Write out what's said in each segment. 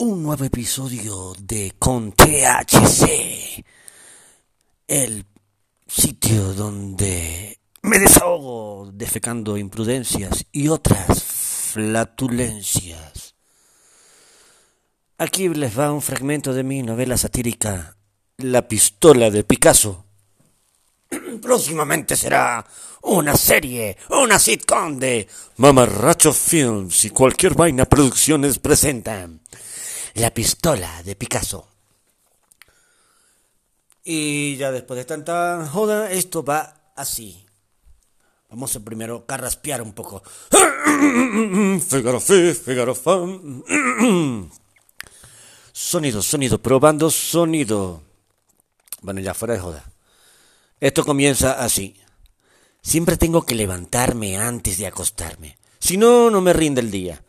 un nuevo episodio de Con THC, el sitio donde me desahogo defecando imprudencias y otras flatulencias. Aquí les va un fragmento de mi novela satírica La pistola de Picasso. Próximamente será una serie, una sitcom de Mamarracho Films y cualquier vaina producciones presentan La pistola de Picasso. Y ya después de tanta joda, esto va así. Vamos a primero carraspear un poco. Figaro fi, Figaro fan. Sonido, sonido, probando sonido. Bueno, ya fuera de joda. Esto comienza así. Siempre tengo que levantarme antes de acostarme. Si no, no me rinde el día.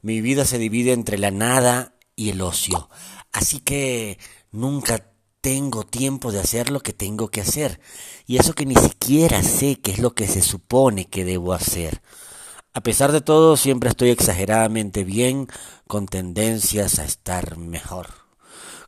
Mi vida se divide entre la nada y el ocio. Así que nunca tengo tiempo de hacer lo que tengo que hacer. Y eso que ni siquiera sé qué es lo que se supone que debo hacer. A pesar de todo, siempre estoy exageradamente bien, con tendencias a estar mejor.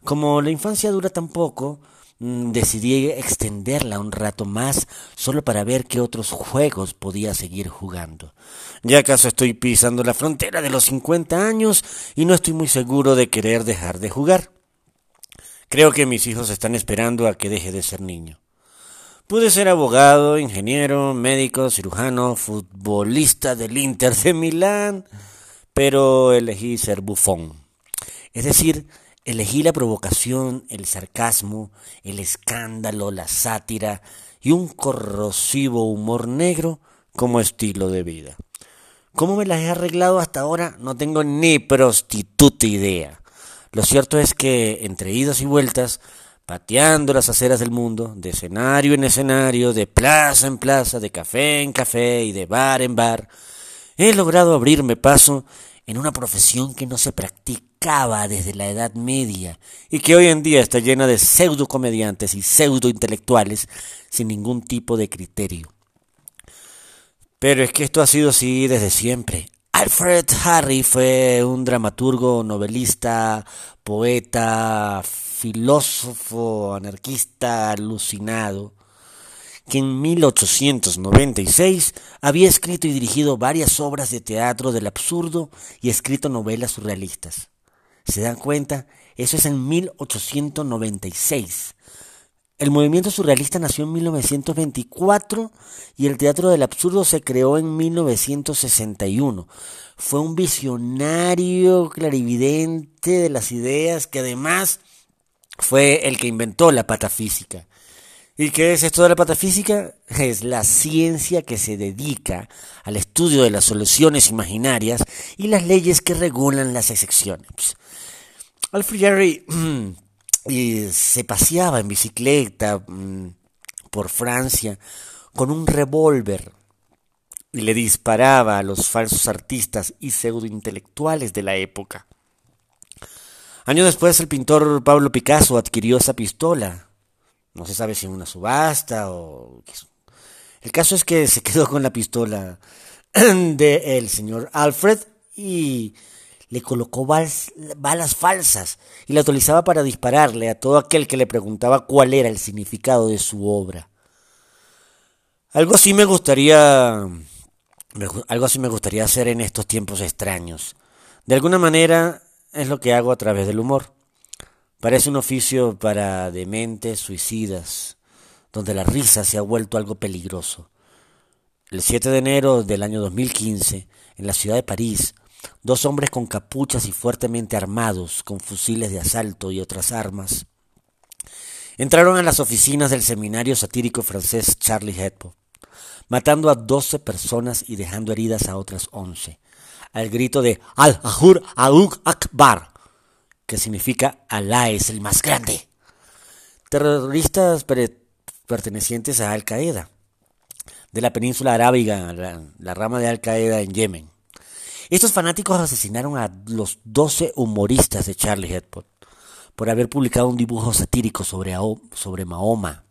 Como la infancia dura tan poco, decidí extenderla un rato más solo para ver qué otros juegos podía seguir jugando. Ya acaso estoy pisando la frontera de los 50 años y no estoy muy seguro de querer dejar de jugar. Creo que mis hijos están esperando a que deje de ser niño. Pude ser abogado, ingeniero, médico, cirujano, futbolista del Inter de Milán, pero elegí ser bufón. Es decir, elegí la provocación, el sarcasmo, el escándalo, la sátira y un corrosivo humor negro como estilo de vida. ¿Cómo me las he arreglado hasta ahora? No tengo ni prostituta idea. Lo cierto es que, entre idas y vueltas, pateando las aceras del mundo, de escenario en escenario, de plaza en plaza, de café en café y de bar en bar, he logrado abrirme paso en una profesión que no se practicaba desde la Edad Media y que hoy en día está llena de pseudo comediantes y pseudo intelectuales sin ningún tipo de criterio. Pero es que esto ha sido así desde siempre. Alfred Harry fue un dramaturgo, novelista, poeta, filósofo, anarquista alucinado, que en 1896 había escrito y dirigido varias obras de teatro del absurdo y escrito novelas surrealistas. ¿Se dan cuenta? Eso es en 1896. El movimiento surrealista nació en 1924 y el teatro del absurdo se creó en 1961. Fue un visionario clarividente de las ideas que además fue el que inventó la patafísica. ¿Y qué es esto de la patafísica? Es la ciencia que se dedica al estudio de las soluciones imaginarias y las leyes que regulan las excepciones. Alfred Jarry y se paseaba en bicicleta mm, por Francia con un revólver y le disparaba a los falsos artistas y pseudointelectuales de la época. Años después el pintor Pablo Picasso adquirió esa pistola. No se sabe si en una subasta o... El caso es que se quedó con la pistola del señor Alfred y le colocó balas, balas, falsas y la utilizaba para dispararle a todo aquel que le preguntaba cuál era el significado de su obra. Algo así me gustaría algo así me gustaría hacer en estos tiempos extraños. De alguna manera es lo que hago a través del humor. Parece un oficio para dementes suicidas, donde la risa se ha vuelto algo peligroso. El 7 de enero del año 2015, en la ciudad de París, Dos hombres con capuchas y fuertemente armados, con fusiles de asalto y otras armas, entraron a las oficinas del seminario satírico francés Charlie Hebdo, matando a doce personas y dejando heridas a otras once, al grito de Al-Ahur Auk Akbar, que significa Alá es el más grande. Terroristas pertenecientes a Al Qaeda, de la península arábiga, la, rama de Al Qaeda en Yemen. Estos fanáticos asesinaron a los 12 humoristas de Charlie Hebdo por haber publicado un dibujo satírico sobre, sobre Mahoma.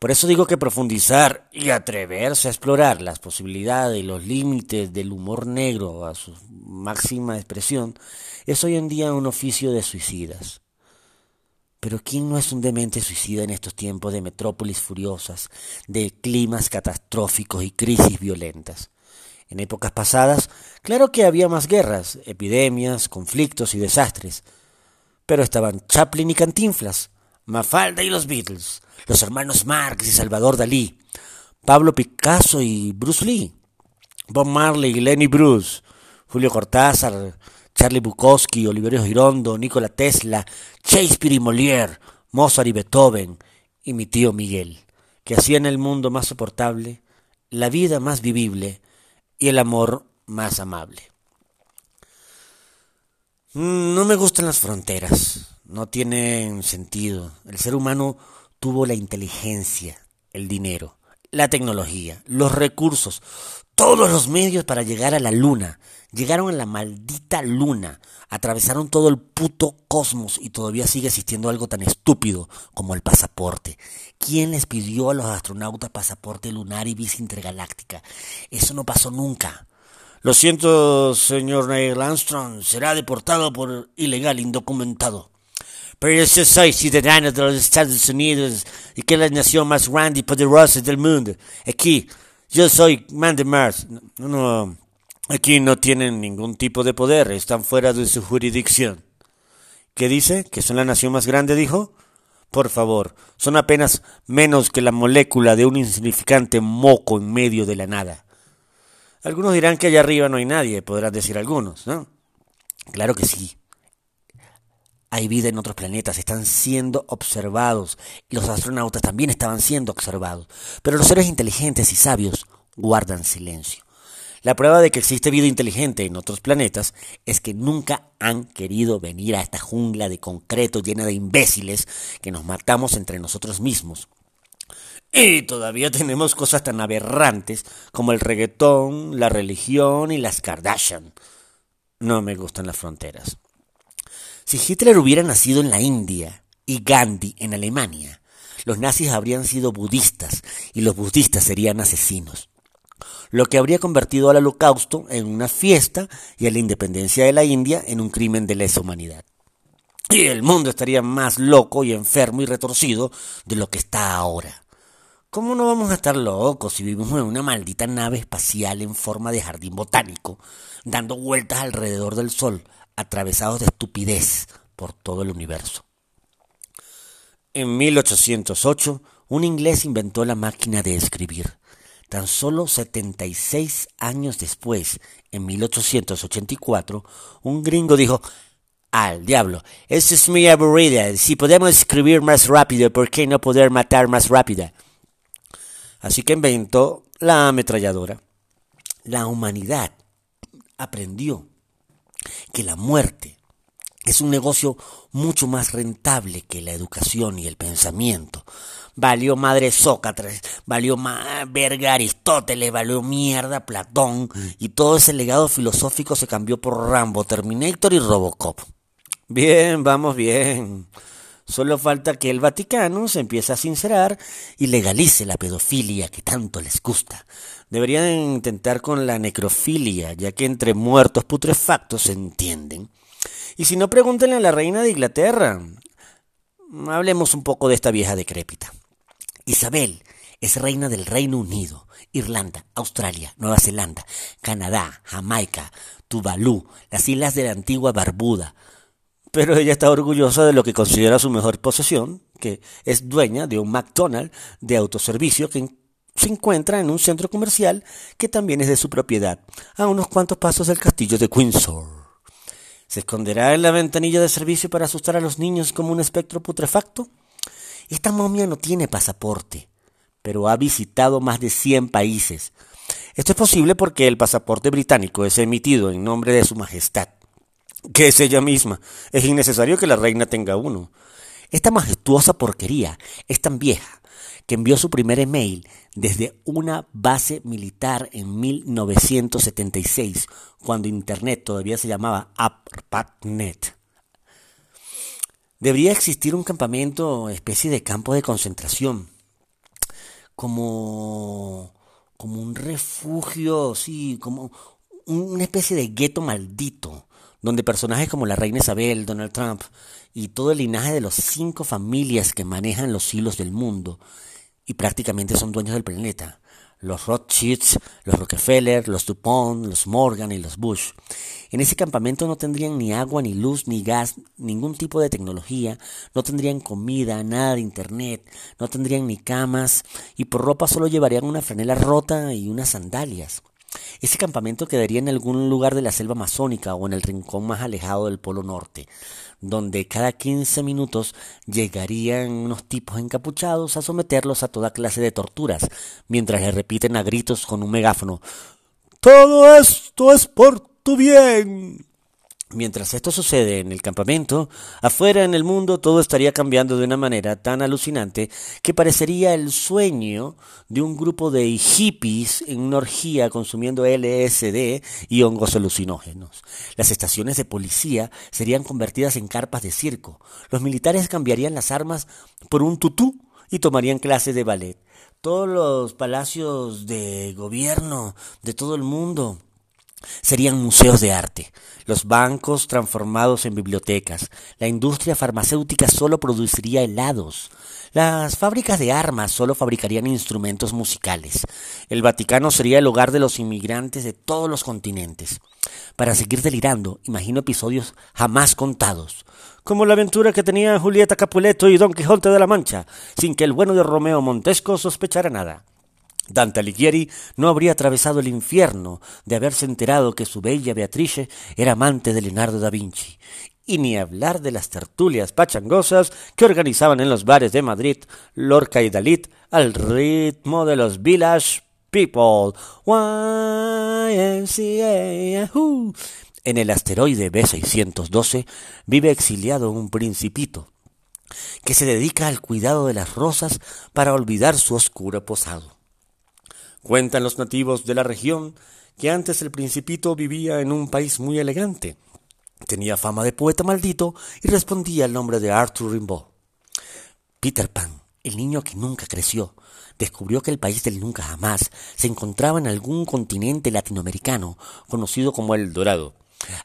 Por eso digo que profundizar y atreverse a explorar las posibilidades y los límites del humor negro a su máxima expresión es hoy en día un oficio de suicidas. Pero ¿quién no es un demente suicida en estos tiempos de metrópolis furiosas, de climas catastróficos y crisis violentas? En épocas pasadas, claro que había más guerras, epidemias, conflictos y desastres, pero estaban Chaplin y Cantinflas, Mafalda y los Beatles, los hermanos Marx y Salvador Dalí, Pablo Picasso y Bruce Lee, Bob Marley y Lenny Bruce, Julio Cortázar, Charlie Bukowski, Oliverio Girondo, Nikola Tesla, Shakespeare y Molière, Mozart y Beethoven, y mi tío Miguel, que hacían el mundo más soportable, la vida más vivible y el amor más amable. No me gustan las fronteras, no tienen sentido. El ser humano tuvo la inteligencia, el dinero, la tecnología, los recursos, todos los medios para llegar a la luna. Llegaron a la maldita luna, atravesaron todo el puto cosmos y todavía sigue existiendo algo tan estúpido como el pasaporte. ¿Quién les pidió a los astronautas pasaporte lunar y visa intergaláctica? Eso no pasó nunca. Lo siento, señor Neil Armstrong, será deportado por ilegal indocumentado. Pero yo soy ciudadano de los Estados Unidos y que es la nación más grande y poderosa del mundo. Aquí, yo soy man de Mars. No, no, aquí no tienen ningún tipo de poder, están fuera de su jurisdicción. ¿Qué dice? ¿Que son la nación más grande, dijo? Por favor, son apenas menos que la molécula de un insignificante moco en medio de la nada. Algunos dirán que allá arriba no hay nadie, podrán decir algunos, ¿no? Claro que sí. Hay vida en otros planetas, están siendo observados y los astronautas también estaban siendo observados. Pero los seres inteligentes y sabios guardan silencio. La prueba de que existe vida inteligente en otros planetas es que nunca han querido venir a esta jungla de concreto llena de imbéciles que nos matamos entre nosotros mismos. Y todavía tenemos cosas tan aberrantes como el reggaetón, la religión y las Kardashian. No me gustan las fronteras. Si Hitler hubiera nacido en la India y Gandhi en Alemania, los nazis habrían sido budistas y los budistas serían asesinos, lo que habría convertido al holocausto en una fiesta y a la independencia de la India en un crimen de lesa humanidad. Y el mundo estaría más loco y enfermo y retorcido de lo que está ahora. ¿Cómo no vamos a estar locos si vivimos en una maldita nave espacial en forma de jardín botánico, dando vueltas alrededor del Sol, atravesados de estupidez por todo el universo. En 1808, un inglés inventó la máquina de escribir. Tan solo 76 años después, en 1884, un gringo dijo, al diablo, eso es muy aburrida. Si podemos escribir más rápido, ¿por qué no poder matar más rápida? Así que inventó la ametralladora. La humanidad aprendió que la muerte es un negocio mucho más rentable que la educación y el pensamiento. Valió madre Sócrates, valió verga Aristóteles, valió mierda Platón y todo ese legado filosófico se cambió por Rambo, Terminator y Robocop. Bien, vamos bien. Solo falta que el Vaticano se empiece a sincerar y legalice la pedofilia que tanto les gusta. Deberían intentar con la necrofilia, ya que entre muertos putrefactos se entienden. Y si no, pregúntenle a la reina de Inglaterra. Hablemos un poco de esta vieja decrépita. Isabel es reina del Reino Unido, Irlanda, Australia, Nueva Zelanda, Canadá, Jamaica, Tuvalu, las islas de la antigua Barbuda. Pero ella está orgullosa de lo que considera su mejor posesión, que es dueña de un McDonald's de autoservicio que se encuentra en un centro comercial que también es de su propiedad, a unos cuantos pasos del castillo de Windsor. ¿Se esconderá en la ventanilla de servicio para asustar a los niños como un espectro putrefacto? Esta momia no tiene pasaporte, pero ha visitado más de 100 países. Esto es posible porque el pasaporte británico es emitido en nombre de Su Majestad, que es ella misma. Es innecesario que la reina tenga uno. Esta majestuosa porquería es tan vieja que envió su primer email desde una base militar en 1976, cuando Internet todavía se llamaba ARPANET. Debería existir un campamento, especie de campo de concentración. como, como un refugio, sí, como una especie de gueto maldito, donde personajes como la reina Isabel, Donald Trump y todo el linaje de las cinco familias que manejan los hilos del mundo y prácticamente son dueños del planeta, los Rothschilds, los Rockefeller, los DuPont, los Morgan y los Bush. En ese campamento no tendrían ni agua, ni luz, ni gas, ningún tipo de tecnología, no tendrían comida, nada de internet, no tendrían ni camas. Y por ropa solo llevarían una franela rota y unas sandalias. Ese campamento quedaría en algún lugar de la selva amazónica o en el rincón más alejado del Polo Norte, donde cada 15 minutos llegarían unos tipos encapuchados a someterlos a toda clase de torturas, mientras le repiten a gritos con un megáfono Todo esto es por tu bien. Mientras esto sucede en el campamento, afuera en el mundo todo estaría cambiando de una manera tan alucinante que parecería el sueño de un grupo de hippies en una orgía consumiendo LSD y hongos alucinógenos. Las estaciones de policía serían convertidas en carpas de circo. Los militares cambiarían las armas por un tutú y tomarían clases de ballet. Todos los palacios de gobierno de todo el mundo serían museos de arte, los bancos transformados en bibliotecas, la industria farmacéutica solo produciría helados, las fábricas de armas solo fabricarían instrumentos musicales, el Vaticano sería el hogar de los inmigrantes de todos los continentes. Para seguir delirando, imagino episodios jamás contados, como la aventura que tenían Julieta Capuleto y Don Quijote de la Mancha, sin que el bueno de Romeo Montesco sospechara nada. Dante Alighieri no habría atravesado el infierno de haberse enterado que su bella Beatrice era amante de Leonardo da Vinci, y ni hablar de las tertulias pachangosas que organizaban en los bares de Madrid Lorca y Dalit al ritmo de los Village People. En el asteroide B612 vive exiliado un principito que se dedica al cuidado de las rosas para olvidar su oscuro posado. Cuentan los nativos de la región que antes el principito vivía en un país muy elegante. Tenía fama de poeta maldito y respondía al nombre de Arthur Rimbaud. Peter Pan, el niño que nunca creció, descubrió que el país del nunca jamás se encontraba en algún continente latinoamericano conocido como el Dorado.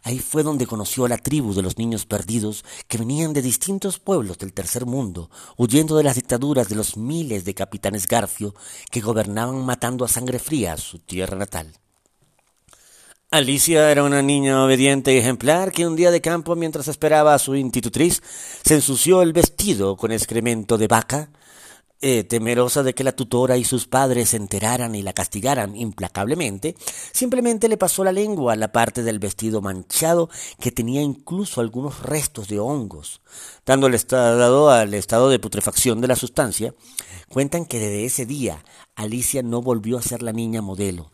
Ahí fue donde conoció a la tribu de los niños perdidos que venían de distintos pueblos del tercer mundo, huyendo de las dictaduras de los miles de capitanes Garfio que gobernaban matando a sangre fría su tierra natal. Alicia era una niña obediente y ejemplar que un día de campo, mientras esperaba a su institutriz, se ensució el vestido con excremento de vaca eh, temerosa de que la tutora y sus padres se enteraran y la castigaran implacablemente, simplemente le pasó la lengua a la parte del vestido manchado que tenía incluso algunos restos de hongos. Dando el estado al estado de putrefacción de la sustancia, cuentan que desde ese día Alicia no volvió a ser la niña modelo.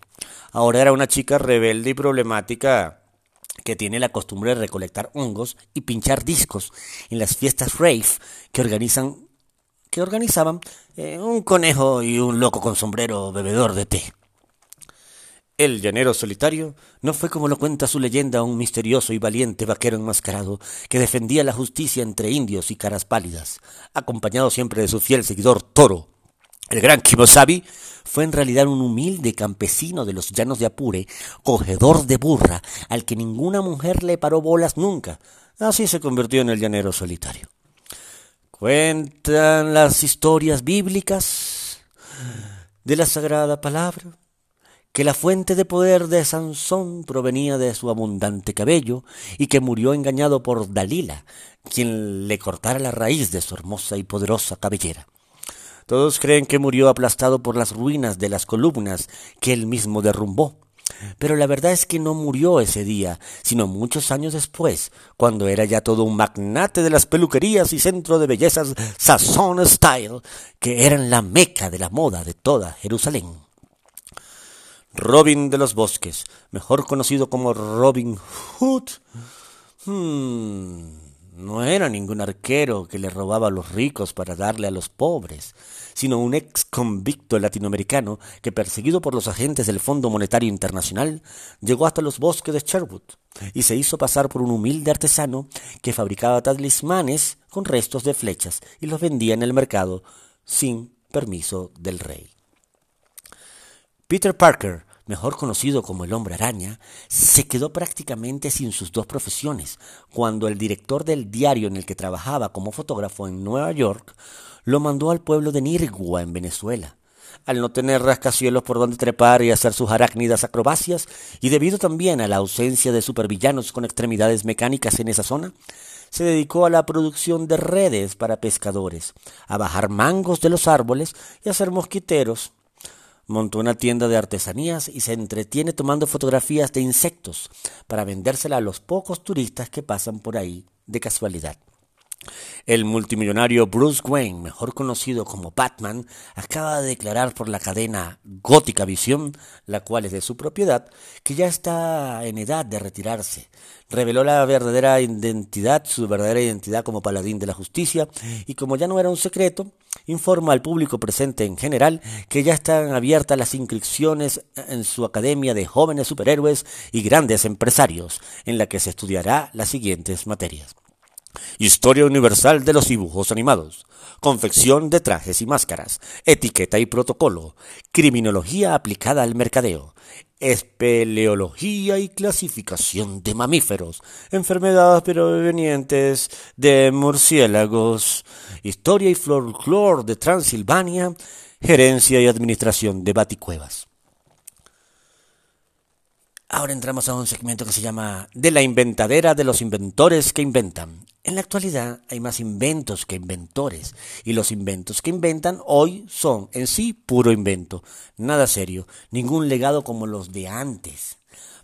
Ahora era una chica rebelde y problemática que tiene la costumbre de recolectar hongos y pinchar discos en las fiestas rave que organizan que organizaban eh, un conejo y un loco con sombrero bebedor de té. El llanero solitario no fue como lo cuenta su leyenda un misterioso y valiente vaquero enmascarado que defendía la justicia entre indios y caras pálidas, acompañado siempre de su fiel seguidor Toro. El gran Kimosabi fue en realidad un humilde campesino de los llanos de Apure, cogedor de burra, al que ninguna mujer le paró bolas nunca. Así se convirtió en el llanero solitario. Cuentan las historias bíblicas de la Sagrada Palabra que la fuente de poder de Sansón provenía de su abundante cabello y que murió engañado por Dalila, quien le cortara la raíz de su hermosa y poderosa cabellera. Todos creen que murió aplastado por las ruinas de las columnas que él mismo derrumbó. Pero la verdad es que no murió ese día, sino muchos años después, cuando era ya todo un magnate de las peluquerías y centro de bellezas Sazón Style, que eran la meca de la moda de toda Jerusalén. Robin de los Bosques, mejor conocido como Robin Hood. Hmm, no era ningún arquero que le robaba a los ricos para darle a los pobres, sino un ex convicto latinoamericano que, perseguido por los agentes del Fondo Monetario Internacional, llegó hasta los bosques de Sherwood y se hizo pasar por un humilde artesano que fabricaba talismanes con restos de flechas y los vendía en el mercado sin permiso del rey. Peter Parker, mejor conocido como el hombre araña, se quedó prácticamente sin sus dos profesiones cuando el director del diario en el que trabajaba como fotógrafo en Nueva York lo mandó al pueblo de Nirgua en Venezuela al no tener rascacielos por donde trepar y hacer sus arácnidas acrobacias, y debido también a la ausencia de supervillanos con extremidades mecánicas en esa zona, se dedicó a la producción de redes para pescadores, a bajar mangos de los árboles y a hacer mosquiteros. Montó una tienda de artesanías y se entretiene tomando fotografías de insectos para vendérsela a los pocos turistas que pasan por ahí de casualidad. El multimillonario Bruce Wayne, mejor conocido como Batman, acaba de declarar por la cadena Gótica Visión, la cual es de su propiedad, que ya está en edad de retirarse. Reveló la verdadera identidad, su verdadera identidad como paladín de la justicia, y como ya no era un secreto, informa al público presente en general que ya están abiertas las inscripciones en su Academia de Jóvenes Superhéroes y Grandes Empresarios, en la que se estudiará las siguientes materias. Historia universal de los dibujos animados, confección de trajes y máscaras, etiqueta y protocolo, criminología aplicada al mercadeo, espeleología y clasificación de mamíferos, enfermedades provenientes de murciélagos, historia y folclore de Transilvania, gerencia y administración de baticuevas. Ahora entramos a un segmento que se llama De la inventadera de los inventores que inventan. En la actualidad hay más inventos que inventores, y los inventos que inventan hoy son en sí puro invento, nada serio, ningún legado como los de antes.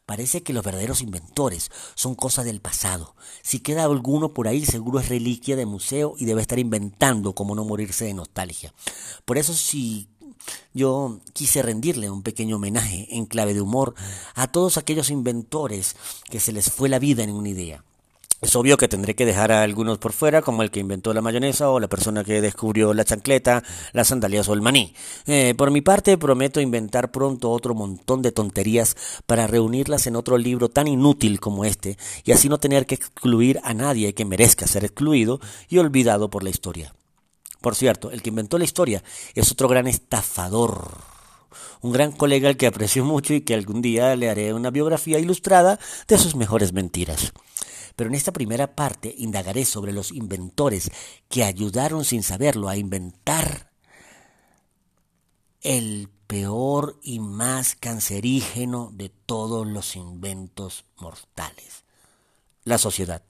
Parece que los verdaderos inventores son cosas del pasado. Si queda alguno por ahí, seguro es reliquia de museo y debe estar inventando como no morirse de nostalgia. Por eso si yo quise rendirle un pequeño homenaje en clave de humor a todos aquellos inventores que se les fue la vida en una idea. Es obvio que tendré que dejar a algunos por fuera, como el que inventó la mayonesa o la persona que descubrió la chancleta, las sandalias o el maní. Eh, por mi parte, prometo inventar pronto otro montón de tonterías para reunirlas en otro libro tan inútil como este, y así no tener que excluir a nadie que merezca ser excluido y olvidado por la historia. Por cierto, el que inventó la historia es otro gran estafador un gran colega al que aprecio mucho y que algún día le haré una biografía ilustrada de sus mejores mentiras. Pero en esta primera parte indagaré sobre los inventores que ayudaron sin saberlo a inventar el peor y más cancerígeno de todos los inventos mortales, la sociedad.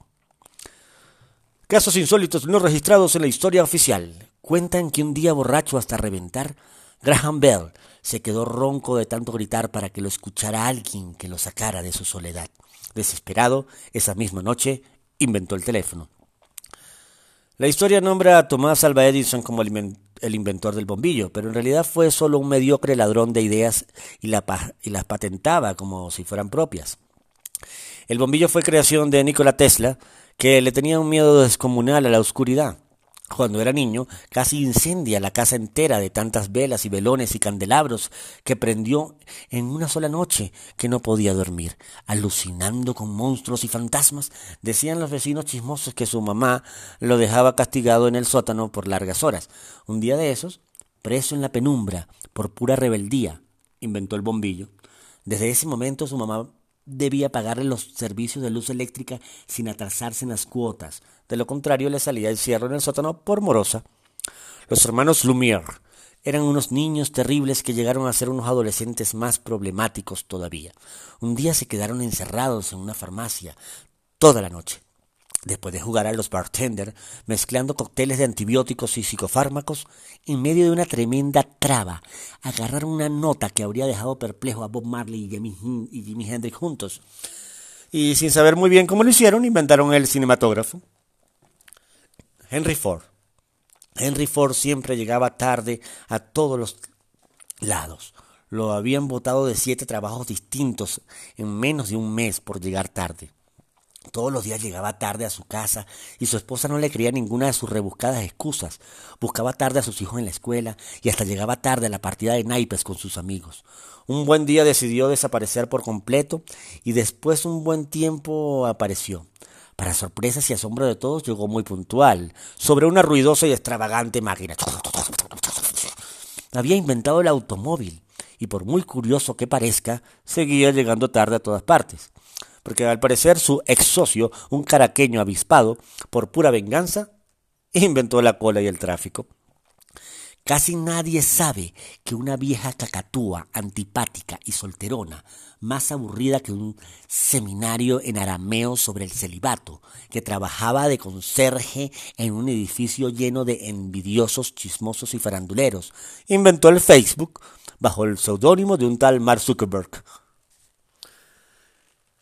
Casos insólitos no registrados en la historia oficial cuentan que un día borracho hasta reventar, Graham Bell se quedó ronco de tanto gritar para que lo escuchara alguien que lo sacara de su soledad. Desesperado, esa misma noche inventó el teléfono. La historia nombra a Tomás Alva Edison como el inventor del bombillo, pero en realidad fue solo un mediocre ladrón de ideas y, y las patentaba como si fueran propias. El bombillo fue creación de Nikola Tesla, que le tenía un miedo descomunal a la oscuridad. Cuando era niño, casi incendia la casa entera de tantas velas y velones y candelabros que prendió en una sola noche que no podía dormir. Alucinando con monstruos y fantasmas, decían los vecinos chismosos que su mamá lo dejaba castigado en el sótano por largas horas. Un día de esos, preso en la penumbra por pura rebeldía, inventó el bombillo. Desde ese momento su mamá debía pagarle los servicios de luz eléctrica sin atrasarse en las cuotas. De lo contrario, le salía el cierre en el sótano por morosa. Los hermanos Lumière eran unos niños terribles que llegaron a ser unos adolescentes más problemáticos todavía. Un día se quedaron encerrados en una farmacia toda la noche. Después de jugar a los bartender, mezclando cócteles de antibióticos y psicofármacos, en medio de una tremenda traba, agarraron una nota que habría dejado perplejo a Bob Marley y Jimi, y Hendrix juntos. Y sin saber muy bien cómo lo hicieron, inventaron el cinematógrafo. Henry Ford. Henry Ford siempre llegaba tarde a todos los lados. Lo habían votado de siete trabajos distintos en menos de un mes por llegar tarde. Todos los días llegaba tarde a su casa y su esposa no le creía ninguna de sus rebuscadas excusas. Buscaba tarde a sus hijos en la escuela y hasta llegaba tarde a la partida de naipes con sus amigos. Un buen día decidió desaparecer por completo y después un buen tiempo apareció. Para sorpresas y asombro de todos llegó muy puntual, sobre una ruidosa y extravagante máquina. Había inventado el automóvil y por muy curioso que parezca, seguía llegando tarde a todas partes porque al parecer su ex socio, un caraqueño avispado, por pura venganza, inventó la cola y el tráfico. Casi nadie sabe que una vieja cacatúa, antipática y solterona, más aburrida que un seminario en arameo sobre el celibato, que trabajaba de conserje en un edificio lleno de envidiosos, chismosos y faranduleros, inventó el Facebook bajo el seudónimo de un tal Mark Zuckerberg.